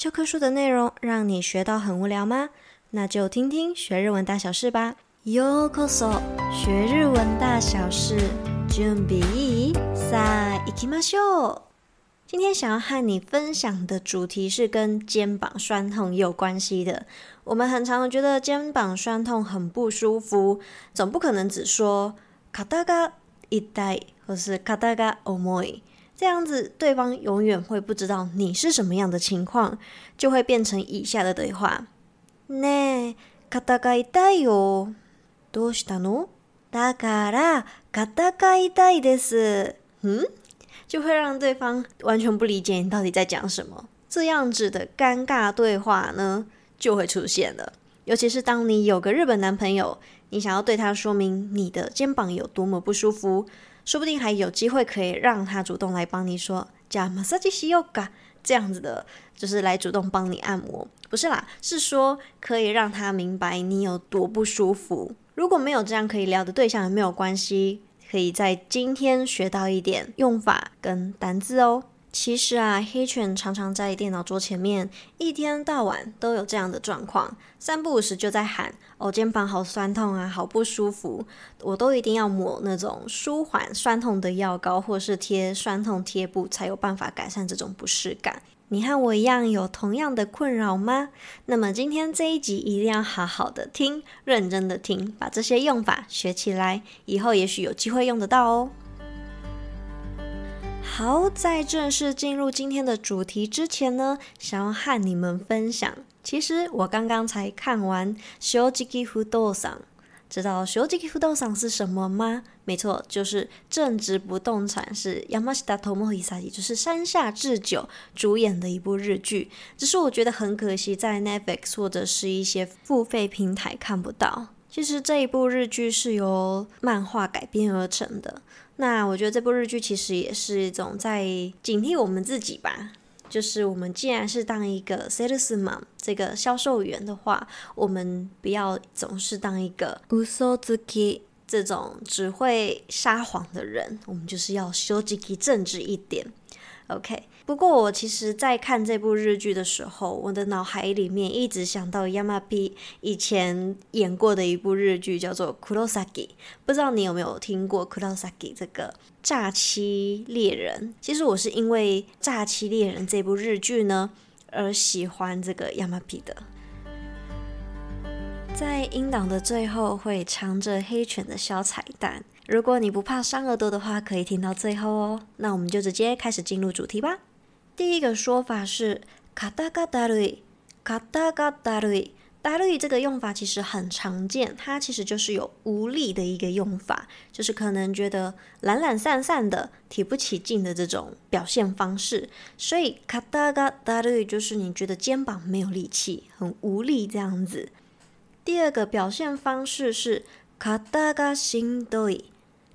教科书的内容让你学到很无聊吗？那就听听学日文大小事吧。ようこそ，学日文大小事，准备いい？さあ、行きましょう。今天想要和你分享的主题是跟肩膀酸痛有关系的。我们很常觉得肩膀酸痛很不舒服，总不可能只说肩が痛い或是肩が重い。 这样子，对方永远会不知道你是什么样的情况，就会变成以下的对话：ねえ、肩が痛いよ。どうしたの？だから肩が痛いです。嗯，就会让对方完全不理解你到底在讲什么。这样子的尴尬对话呢，就会出现了。尤其是当你有个日本男朋友，你想要对他说明你的肩膀有多么不舒服。 说不定还有机会可以让他主动来帮你说，加马萨吉西尤嘎这样子的，就是来主动帮你按摩，不是啦，是说可以让他明白你有多不舒服。如果没有这样可以聊的对象，也没有关系，可以在今天学到一点用法跟单字哦。其实啊，黑犬常常在电脑桌前面，一天到晚都有这样的状况，三不五时就在喊：“哦，肩膀好酸痛啊，好不舒服。”我都一定要抹那种舒缓酸痛的药膏，或是贴酸痛贴布，才有办法改善这种不适感。你和我一样有同样的困扰吗？那么今天这一集一定要好好的听，认真的听，把这些用法学起来，以后也许有机会用得到哦。好，在正式进入今天的主题之前呢，想要和你们分享，其实我刚刚才看完《正直不动产》，知道《正直不动产》是什么吗？没错，就是正直不动产，是山下智久，就是山下智久主演的一部日剧。只是我觉得很可惜，在 Netflix 或者是一些付费平台看不到。其实这一部日剧是由漫画改编而成的。那我觉得这部日剧其实也是一种在警惕我们自己吧，就是我们既然是当一个 salesman 这个销售员的话，我们不要总是当一个嘘つき这种只会撒谎的人，我们就是要修自己正直一点。OK，不过我其实，在看这部日剧的时候，我的脑海里面一直想到 Yamabi 以前演过的一部日剧，叫做《Kurosaki》。不知道你有没有听过《Kurosaki》这个诈欺猎人？其实我是因为《诈欺猎人》这部日剧呢，而喜欢这个 Yamabi 的。在音档的最后会藏着黑犬的小彩蛋。如果你不怕伤耳朵的话，可以听到最后哦。那我们就直接开始进入主题吧。第一个说法是“肩がだるい”，“肩がだるい”，“だるい”这个用法其实很常见，它其实就是有无力的一个用法，就是可能觉得懒懒散散的、提不起劲的这种表现方式。所以“肩がだるい”就是你觉得肩膀没有力气，很无力这样子。第二个表现方式是“肩がしんどい”。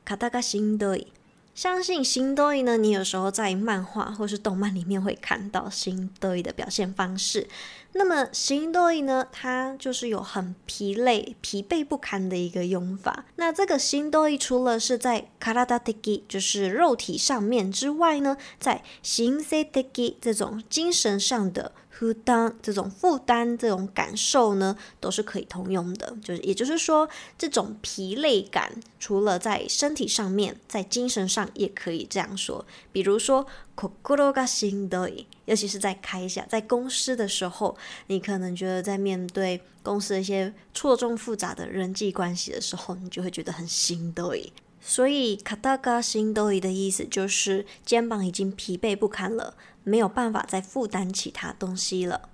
卡达嘎辛多伊，相信辛多伊呢，你有时候在漫画或是动漫里面会看到辛多伊的表现方式。那么辛多伊呢，它就是有很疲累、疲惫不堪的一个用法。那这个辛多伊除了是在卡拉达的基，就是肉体上面之外呢，在心塞的基这种精神上的。负担这种负担这种感受呢，都是可以通用的。就是也就是说，这种疲累感，除了在身体上面，在精神上也可以这样说。比如说，心がしんどい，尤其是在开下在公司的时候，你可能觉得在面对公司的一些错综复杂的人际关系的时候，你就会觉得很しんどい。 所以，肩がしんどい的意思就是肩膀已经疲惫不堪了。没有办法再负担其他东西了。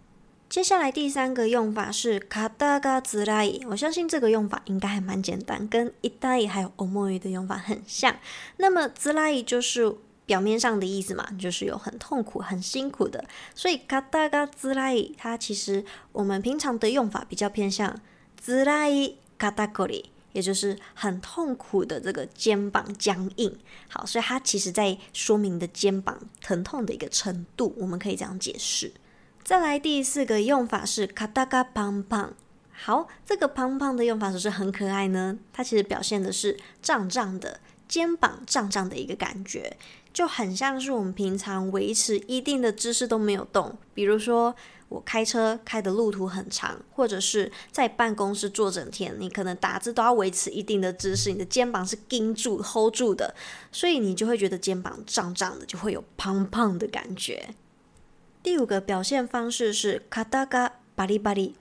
接下来第三个用法是肩がつらい，我相信这个用法应该还蛮简单，跟痛い还有重い的用法很像。那么つらい就是表面上的意思嘛，就是有很痛苦、很辛苦的。所以肩がつらい，它其实我们平常的用法比较偏向つらい肩こり。 也就是很痛苦的这个肩膀僵硬，好，所以它其实在说明的肩膀疼痛的一个程度，我们可以这样解释。再来第四个用法是肩がパンパン，好，这个パンパン的用法是不是很可爱呢？它其实表现的是胀胀的肩膀胀胀的一个感觉。 就很像是我们平常维持一定的姿势都没有动，比如说 我开车开的路途很长，或者是在办公室坐整天，你可能打字都要维持一定的姿势，你的肩膀是盯住 hold 住的，所以你就会觉得肩膀胀胀的，就会有胖胖的感觉。第五个表现方式是肩がバリバリ。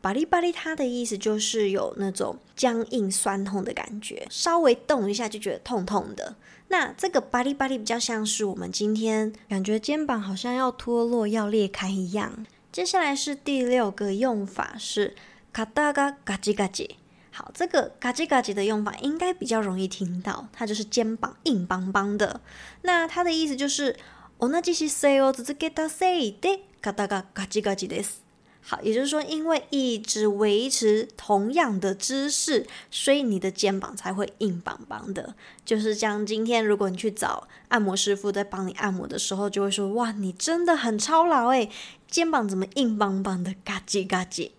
巴里巴里，它的意思就是有那种僵硬、酸痛的感觉，稍微动一下就觉得痛痛的。那这个巴里巴里比较像是我们今天感觉肩膀好像要脱落、要裂开一样。 接下来是第六个用法是卡达嘎嘎叽嘎叽。好，这个嘎叽嘎叽的用法应该比较容易听到，它就是肩膀硬邦邦的。那它的意思就是，同じ姿势を続けたせいで肩がガチガチです。 好，也就是说，因为一直维持同样的姿势，所以你的肩膀才会硬邦邦的。就是像今天，如果你去找按摩师傅在帮你按摩的时候，就会说：“哇，你真的很操劳诶，肩膀怎么硬邦邦的？”嘎叽嘎叽。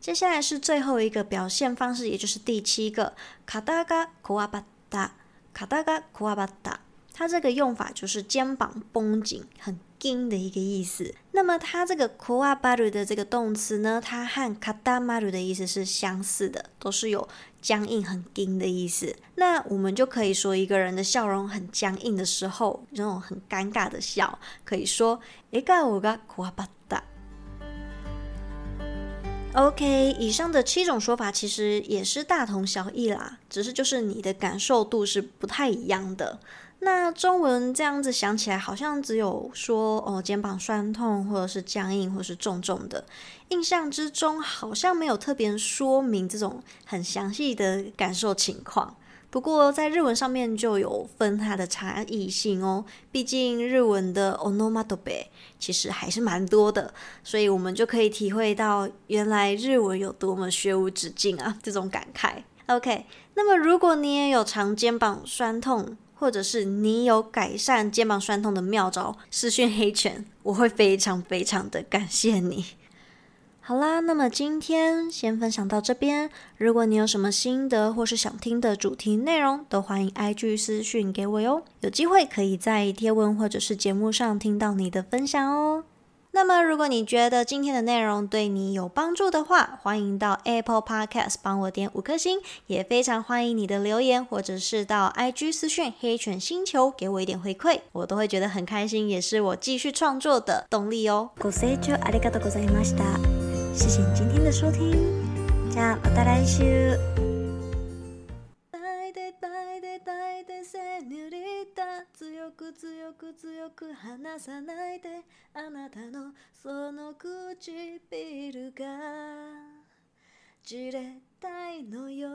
接下来是最后一个表现方式，也就是第七个，卡达嘎库阿巴达，卡达嘎库阿巴达。它这个用法就是肩膀绷紧，很紧的一个意思。那么它这个こわばる的这个动词呢，它和かたまる的意思是相似的，都是有僵硬、很紧的意思。那我们就可以说一个人的笑容很僵硬的时候，那种很尴尬的笑，可以说笑颜がこわばった。 OK，以上的七种说法其实也是大同小异啦，只是就是你的感受度是不太一样的。那中文这样子想起来，好像只有说哦，肩膀酸痛，或者是僵硬，或是重重的。印象之中好像没有特别说明这种很详细的感受情况。不过在日文上面就有分它的差异性哦，毕竟日文的オノマトペ其实还是蛮多的，所以我们就可以体会到原来日文有多么学无止境啊，这种感慨。OK，那么如果你也有常肩膀酸痛，或者是你有改善肩膀酸痛的妙招，私讯黑犬，我会非常非常的感谢你。 好啦，那么今天先分享到这边。如果你有什么心得或是想听的主题内容，都欢迎 IG 私讯给我哟。有机会可以在贴文或者是节目上听到你的分享哦。那么，如果你觉得今天的内容对你有帮助的话，欢迎到 Apple Podcast 帮我点五颗星，也非常欢迎你的留言，或者是到 IG 私讯黑犬星球给我一点回馈，我都会觉得很开心，也是我继续创作的动力哦。ご清聴ありがとうございました。 谢谢你今天的收听，じゃあまた来周。强く强く强く离さないであなたのその唇がじれったいのよ